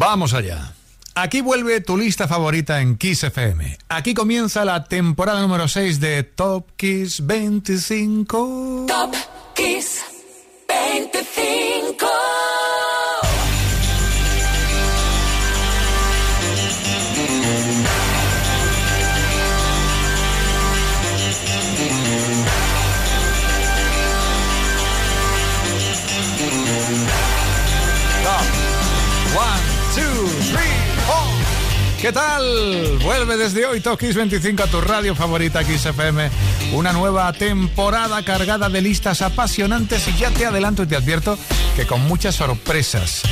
Vamos allá. Aquí vuelve tu lista favorita en Kiss FM. Aquí comienza la temporada número 6 de Top Kiss 25. Top Kiss ¿Qué tal? Vuelve desde hoy Tokis 25 a tu radio favorita Kiss FM. Una nueva temporada cargada de listas apasionantes y ya te adelanto y te advierto que con muchas sorpresas.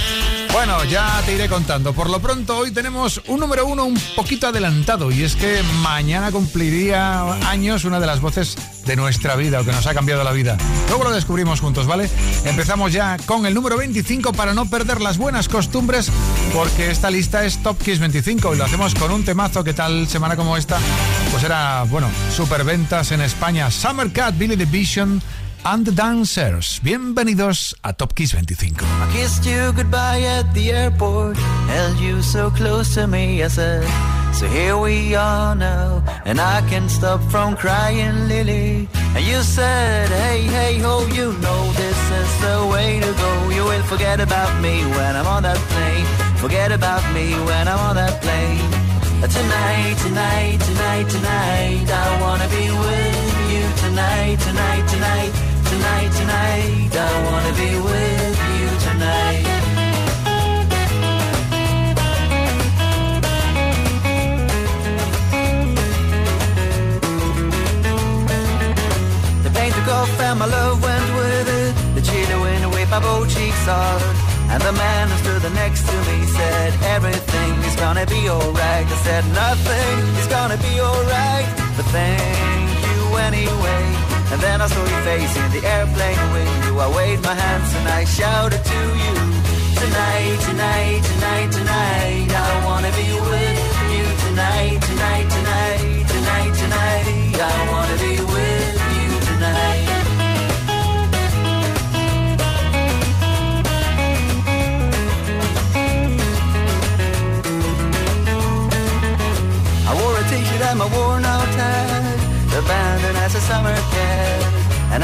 Bueno, ya te iré contando. Por lo pronto, hoy tenemos un número uno un poquito adelantado y es que mañana cumpliría años una de las voces de nuestra vida o que nos ha cambiado la vida. Luego lo descubrimos juntos, ¿vale? Empezamos ya con el número 25 para no perder las buenas costumbres porque esta lista es Top Kiss 25 y lo hacemos con un temazo que tal semana como esta pues era, bueno, superventas en España. Summer Cat, Billy the and the Dancers. Bienvenidos a Top Kiss 25. I kissed you goodbye at the airport, held you so close to me, I said. So here we are now, and I can't stop from crying, Lily. And you said, hey, hey, ho, you know this is the way to go. You will forget about me when I'm on that plane. Forget about me when I'm on that plane. Tonight, tonight, tonight, tonight, I wanna be with you tonight, tonight, tonight tonight, tonight. I wanna be with you tonight. The paint took off and my love went with it. The chilly went away, my both cheeks hard. And the man who stood next to me said, Everything is gonna be alright. I said, Nothing And then I saw your face in the airplane window. I waved my hands and I shouted to you. Tonight, tonight, tonight, tonight. I wanna be with you tonight, tonight, tonight, tonight, tonight. I wanna be with you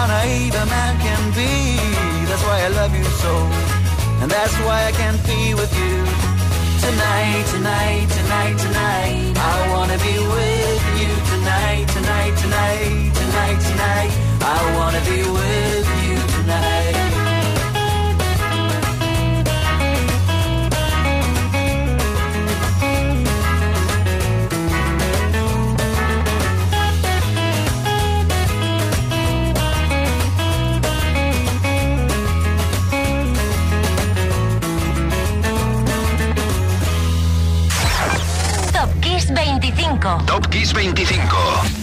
how naive a man can be. That's why I love you so. And that's why I can't be with you. Tonight, tonight, tonight, tonight. I wanna be with you tonight, tonight, tonight, tonight, tonight. I wanna be with you Top Kiss 25.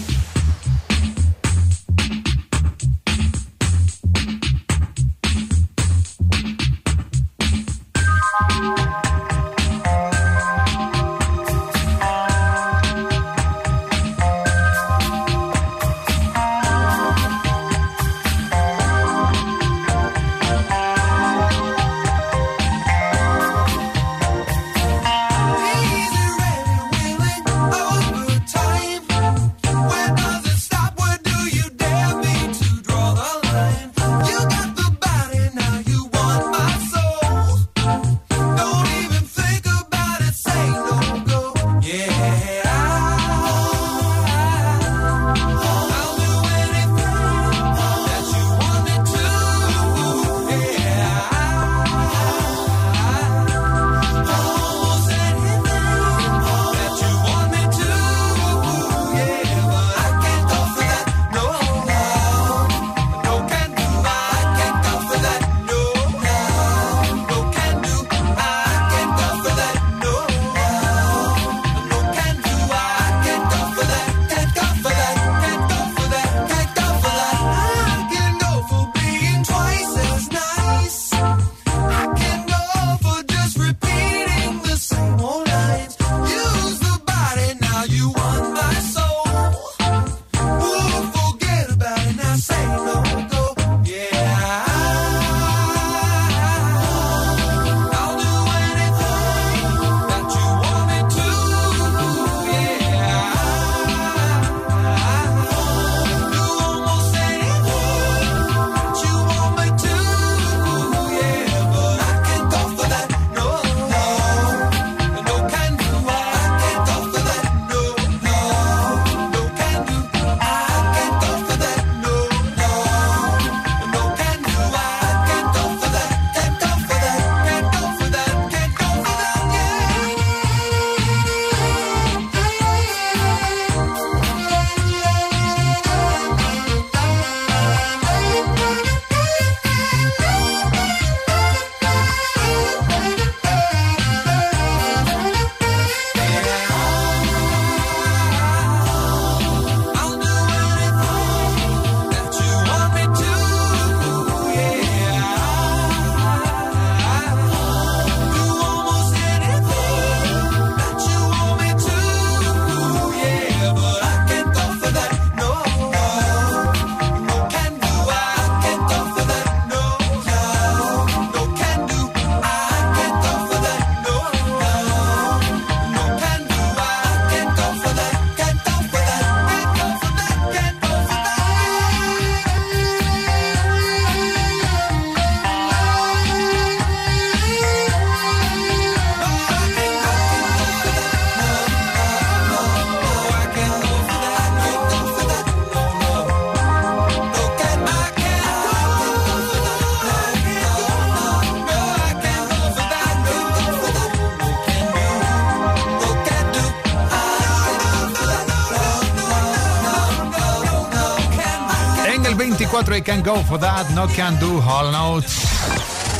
24, I Can Go For That, No Can Do, All Notes.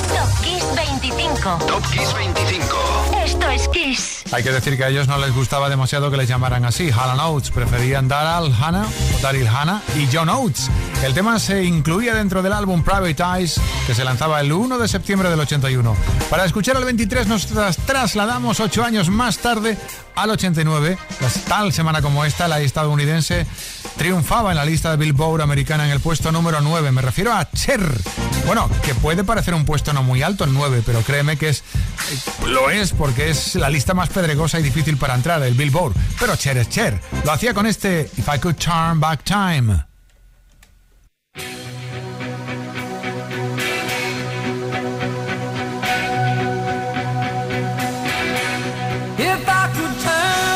Top Kiss 25. Top Kiss 25. Esto es Kiss. Hay que decir que a ellos no les gustaba demasiado que les llamaran así, Hall Oates. Preferían Daryl Hannah o Daryl Hannah y John Oates. El tema se incluía dentro del álbum Private Eyes, que se lanzaba el 1 de septiembre del 81. Para escuchar el 23 nos trasladamos 8 años más tarde al 89. Tal semana como esta, la estadounidense triunfaba en la lista de Billboard americana en el puesto número 9. Me refiero a Cher. Bueno, que puede parecer un puesto no muy alto en 9, pero créeme que es eh, lo es porque es la lista más pedregosa y difícil para entrar, el Billboard. Pero Cher es Cher. Lo hacía con este If I Could Turn Back Time. I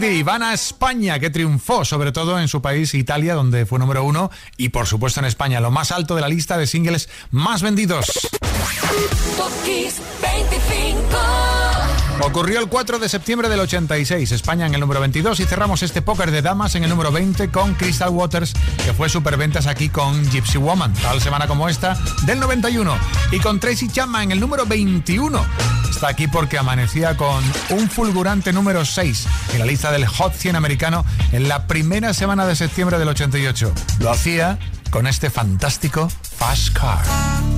Lady van a España, que triunfó sobre todo en su país, Italia, donde fue número uno, y por supuesto en España, lo más alto de la lista de singles más vendidos. Top Kiss 25. Ocurrió el 4 de septiembre del 86, España en el número 22 y cerramos este póker de damas en el número 20 con Crystal Waters, que fue superventas aquí con Gypsy Woman, tal semana como esta del 91, y con Tracy Chapman en el número 21. Está aquí porque amanecía con un fulgurante número 6 en la lista del Hot 100 americano en la primera semana de septiembre del 88. Lo hacía con este fantástico Fast Car.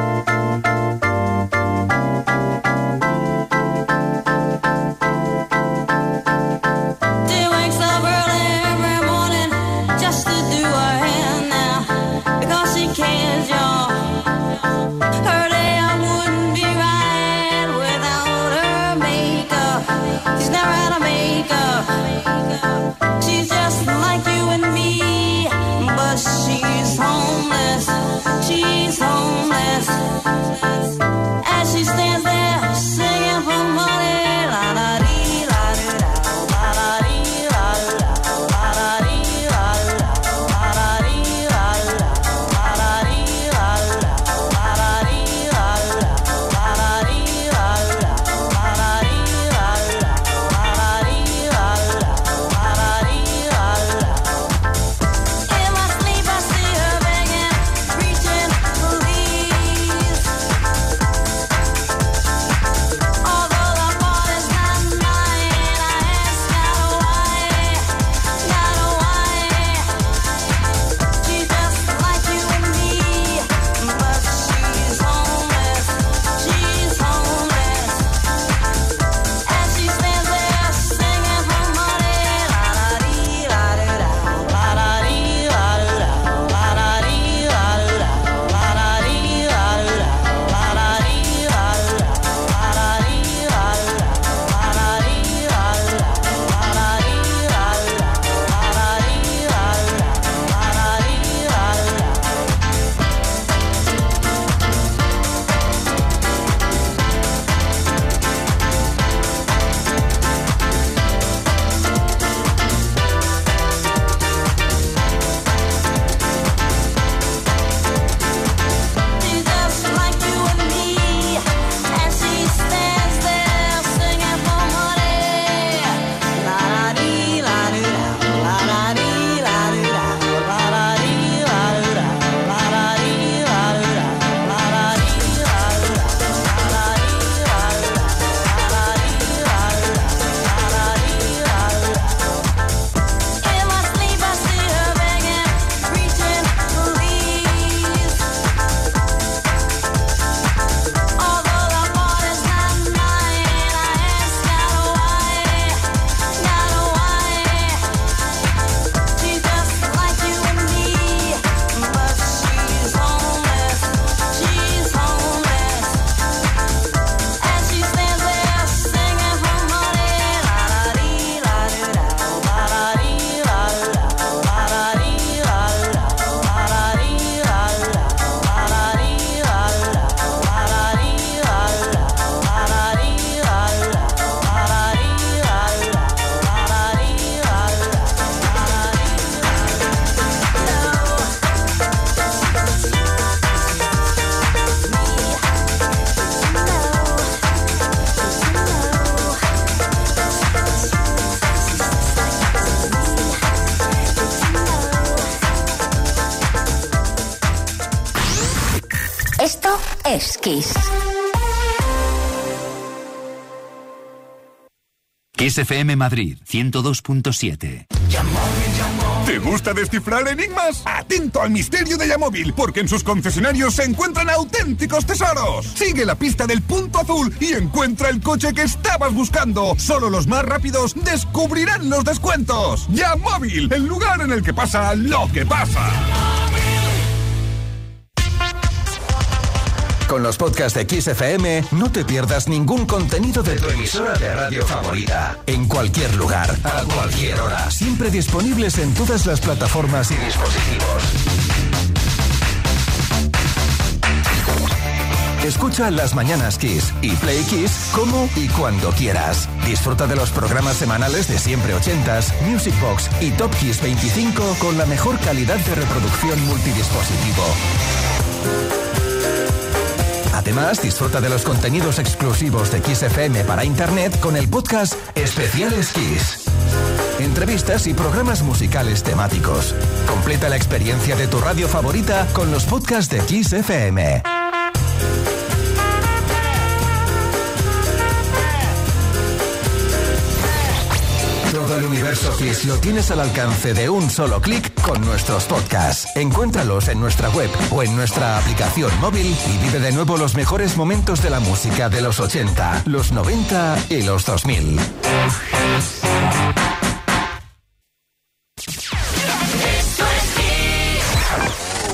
FM Madrid 102.7. ¿Te gusta descifrar enigmas? Atento al misterio de Yamóvil, porque en sus concesionarios se encuentran auténticos tesoros. Sigue la pista del punto azul y encuentra el coche que estabas buscando. Solo los más rápidos descubrirán los descuentos. Yamóvil, el lugar en el que pasa lo que pasa. Con los podcasts de XFM no te pierdas ningún contenido de tu emisora de radio favorita. En cualquier lugar, a cualquier hora. Siempre disponibles en todas las plataformas y dispositivos. Escucha Las Mañanas Kiss y Play Kiss como y cuando quieras. Disfruta de los programas semanales de Siempre Ochentas, Music Box y Top Kiss 25 con la mejor calidad de reproducción multidispositivo. Además, disfruta de los contenidos exclusivos de Kiss FM para Internet con el podcast Especiales Kiss. Entrevistas y programas musicales temáticos. Completa la experiencia de tu radio favorita con los podcasts de Kiss FM. Universo Kiss lo tienes al alcance de un solo clic con nuestros podcasts. Encuéntralos en nuestra web o en nuestra aplicación móvil y vive de nuevo los mejores momentos de la música de los 80, los 90 y los 2000.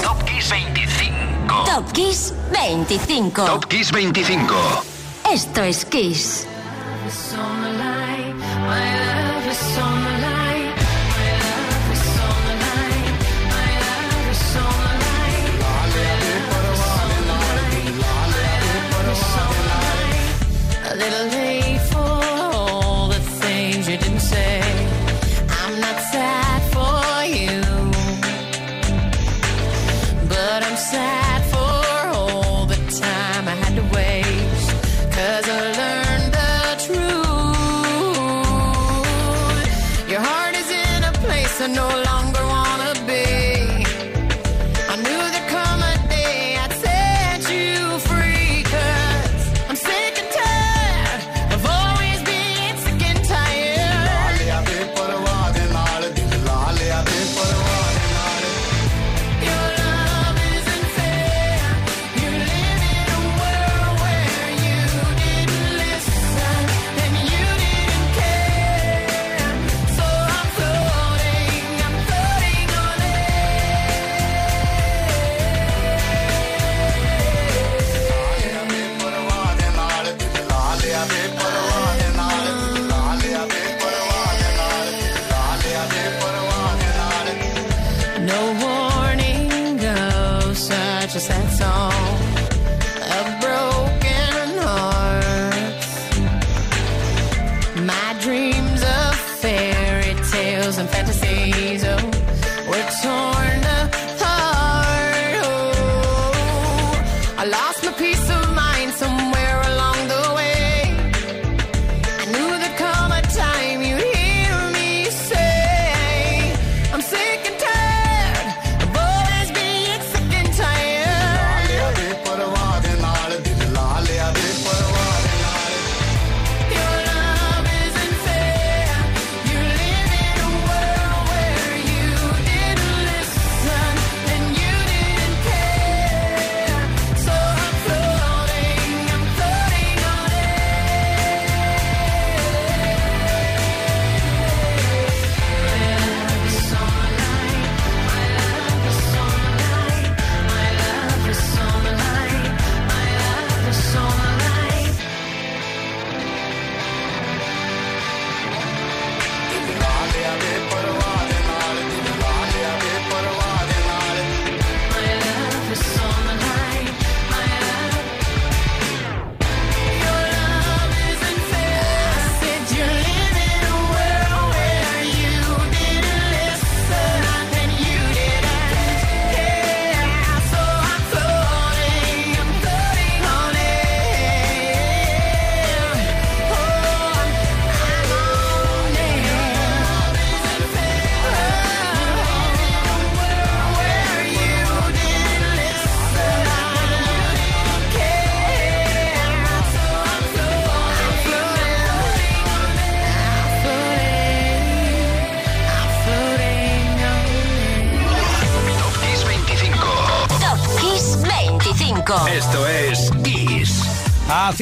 Top Kiss 25. Top Kiss 25. Top Kiss 25. Esto es Kiss.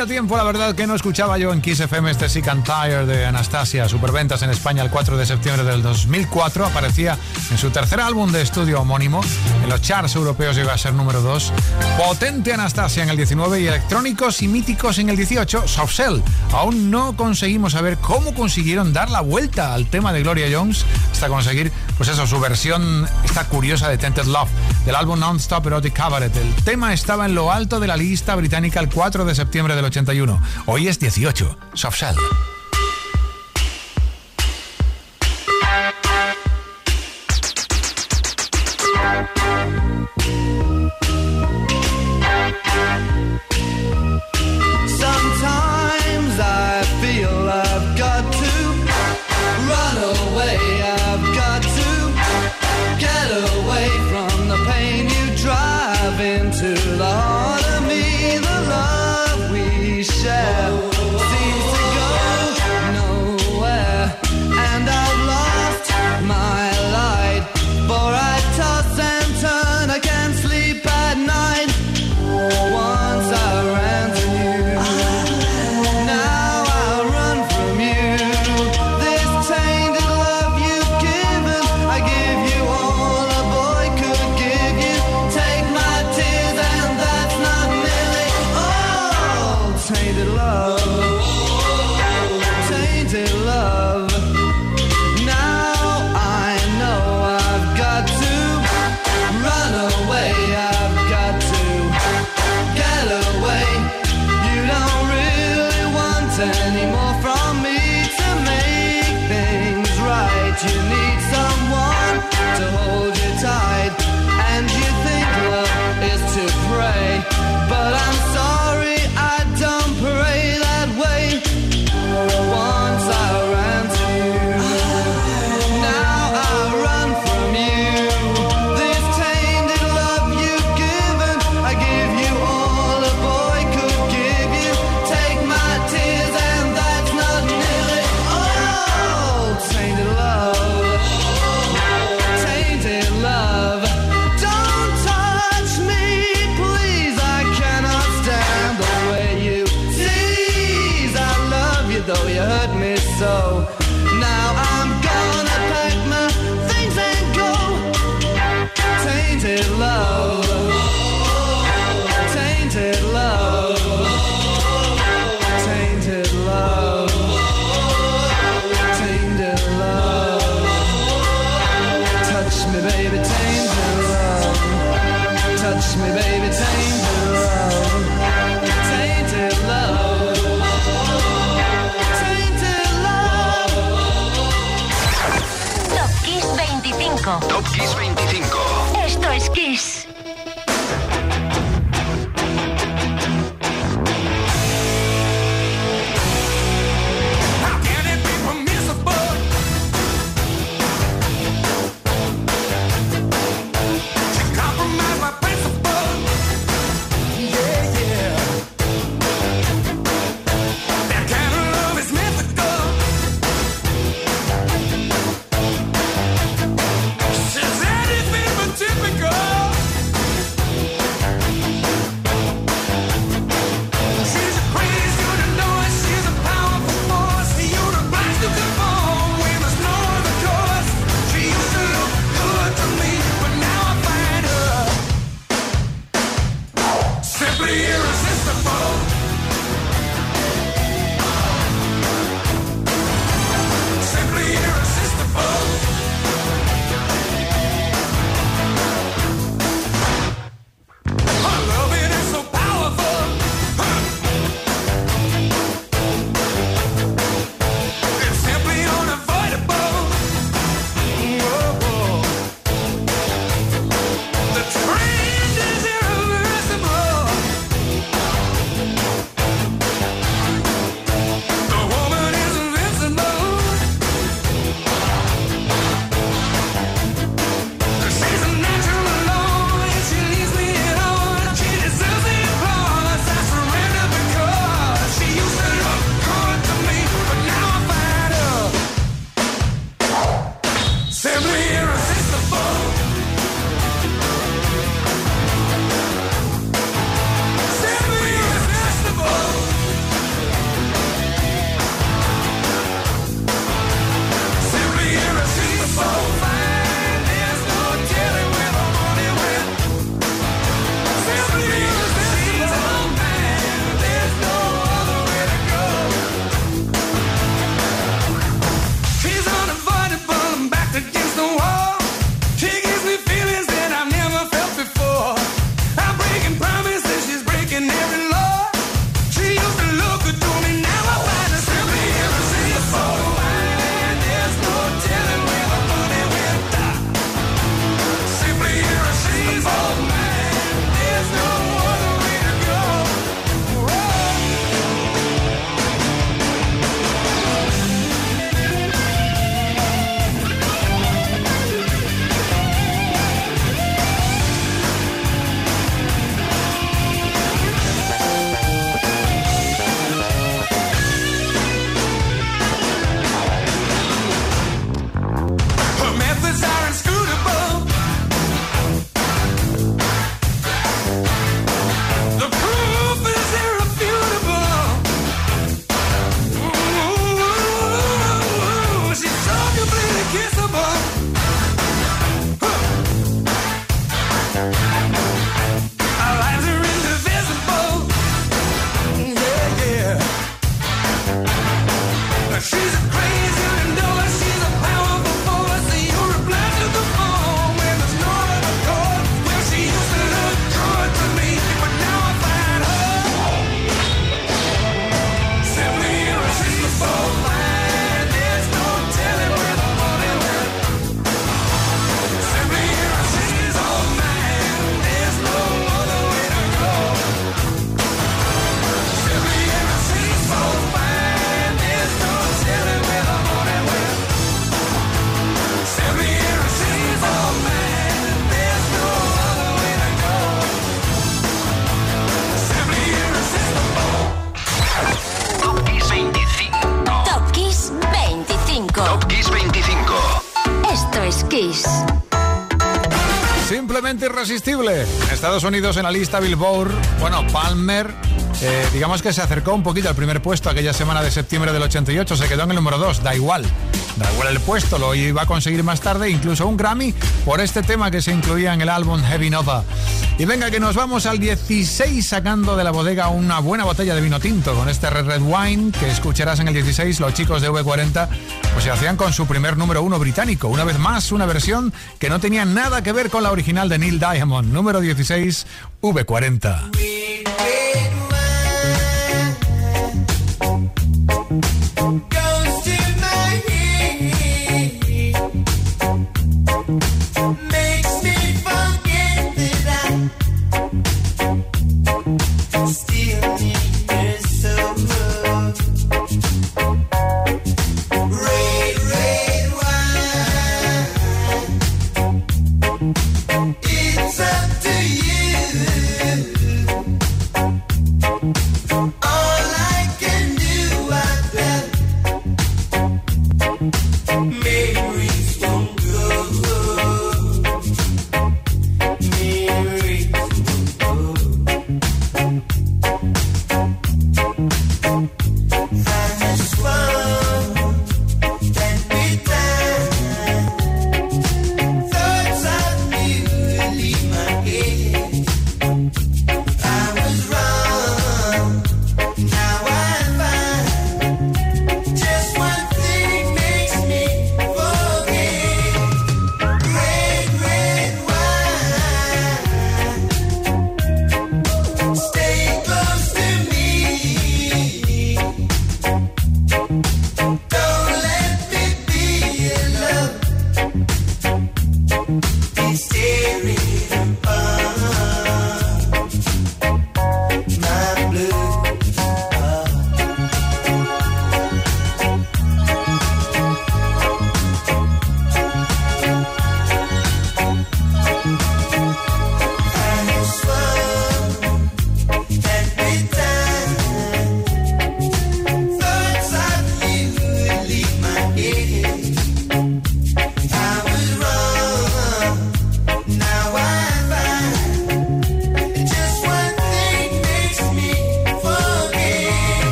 Hacía tiempo, la verdad, que no escuchaba yo en Kiss FM este Sick and Tired de Anastasia. Superventas en España el 4 de septiembre del 2004. Aparecía en su tercer álbum de estudio homónimo. En los charts europeos llegó a ser número 2. Potente Anastasia en el 19 y electrónicos y míticos en el 18. Soft Cell. Aún no conseguimos saber cómo consiguieron dar la vuelta al tema de Gloria Jones hasta conseguir, pues eso, su versión, esta curiosa de Tented Love del álbum Non-Stop Erotic Cabaret. El tema estaba en lo alto de la lista británica el 4 de septiembre del 81. Hoy es 18. Soft. Irresistible. Estados Unidos en la lista Billboard, bueno, Palmer, eh, digamos que se acercó un poquito al primer puesto aquella semana de septiembre del 88, se quedó en el número 2, da igual. Da igual el puesto, lo iba a conseguir más tarde, incluso un Grammy por este tema que se incluía en el álbum Heavy Nova. Y venga, que nos vamos al 16 sacando de la bodega una buena botella de vino tinto con este Red Red Wine que escucharás en el 16. Los chicos de V40 pues se hacían con su primer número uno británico. Una vez más, una versión que no tenía nada que ver con la original de Neil Diamond. Número 16, V40. Go.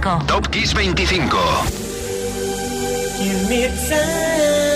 25. Top Kiss 25. Give me time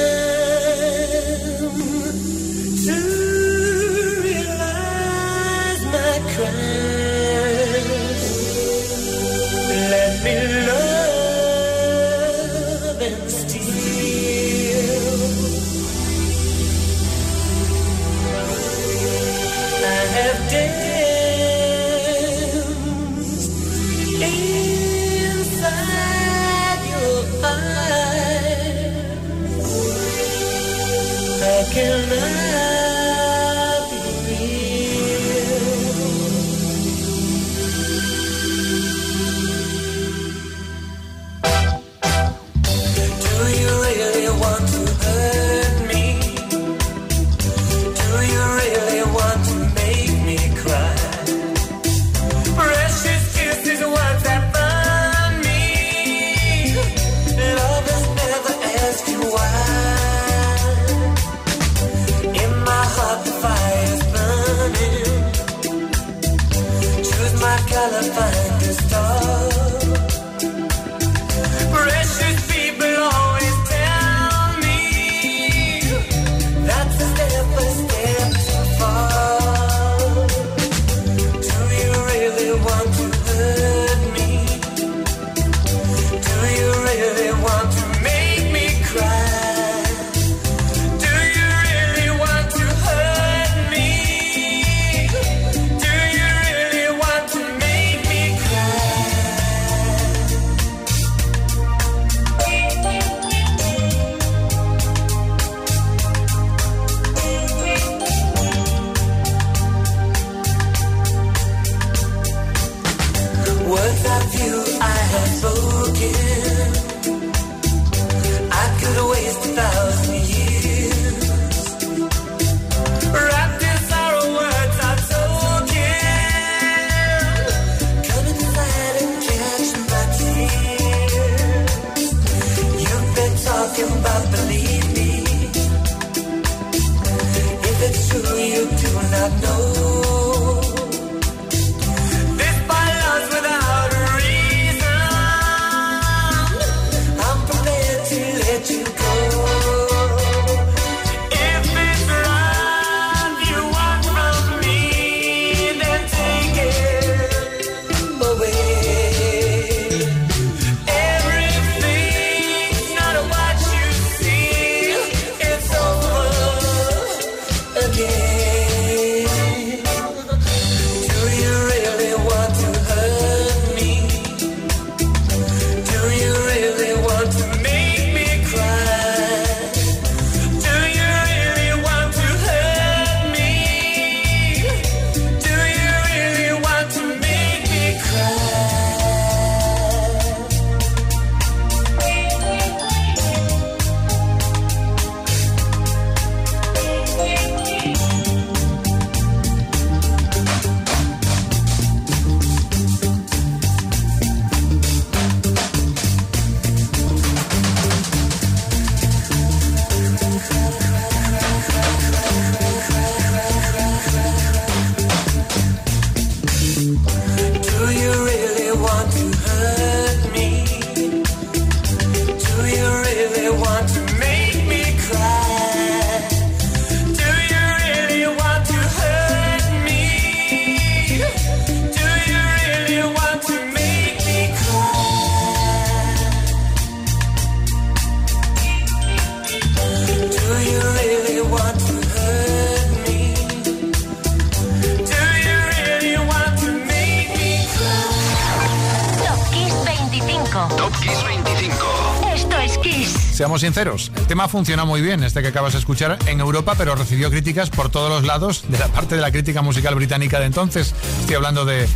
Sinceros, el tema funciona muy bien, este que acabas de escuchar en Europa, pero recibió críticas por todos los lados de la parte de la crítica musical británica de entonces. Estoy hablando de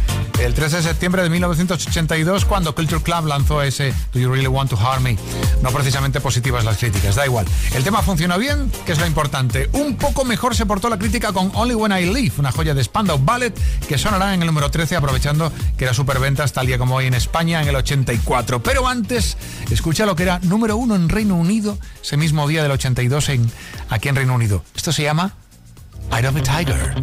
el 3 de septiembre de 1982, cuando Culture Club lanzó ese Do You Really Want to Harm Me. No precisamente positivas las críticas, da igual. El tema funcionó bien, que es lo importante. Un poco mejor se portó la crítica con Only When I Leave, una joya de Spandau Ballet que sonará en el número 13, aprovechando que era superventas tal día como hoy en España en el 84. Pero antes, escucha lo que era número uno en Reino Unido, ese mismo día del 82 en, aquí en Reino Unido. Esto se llama Eye of Tiger.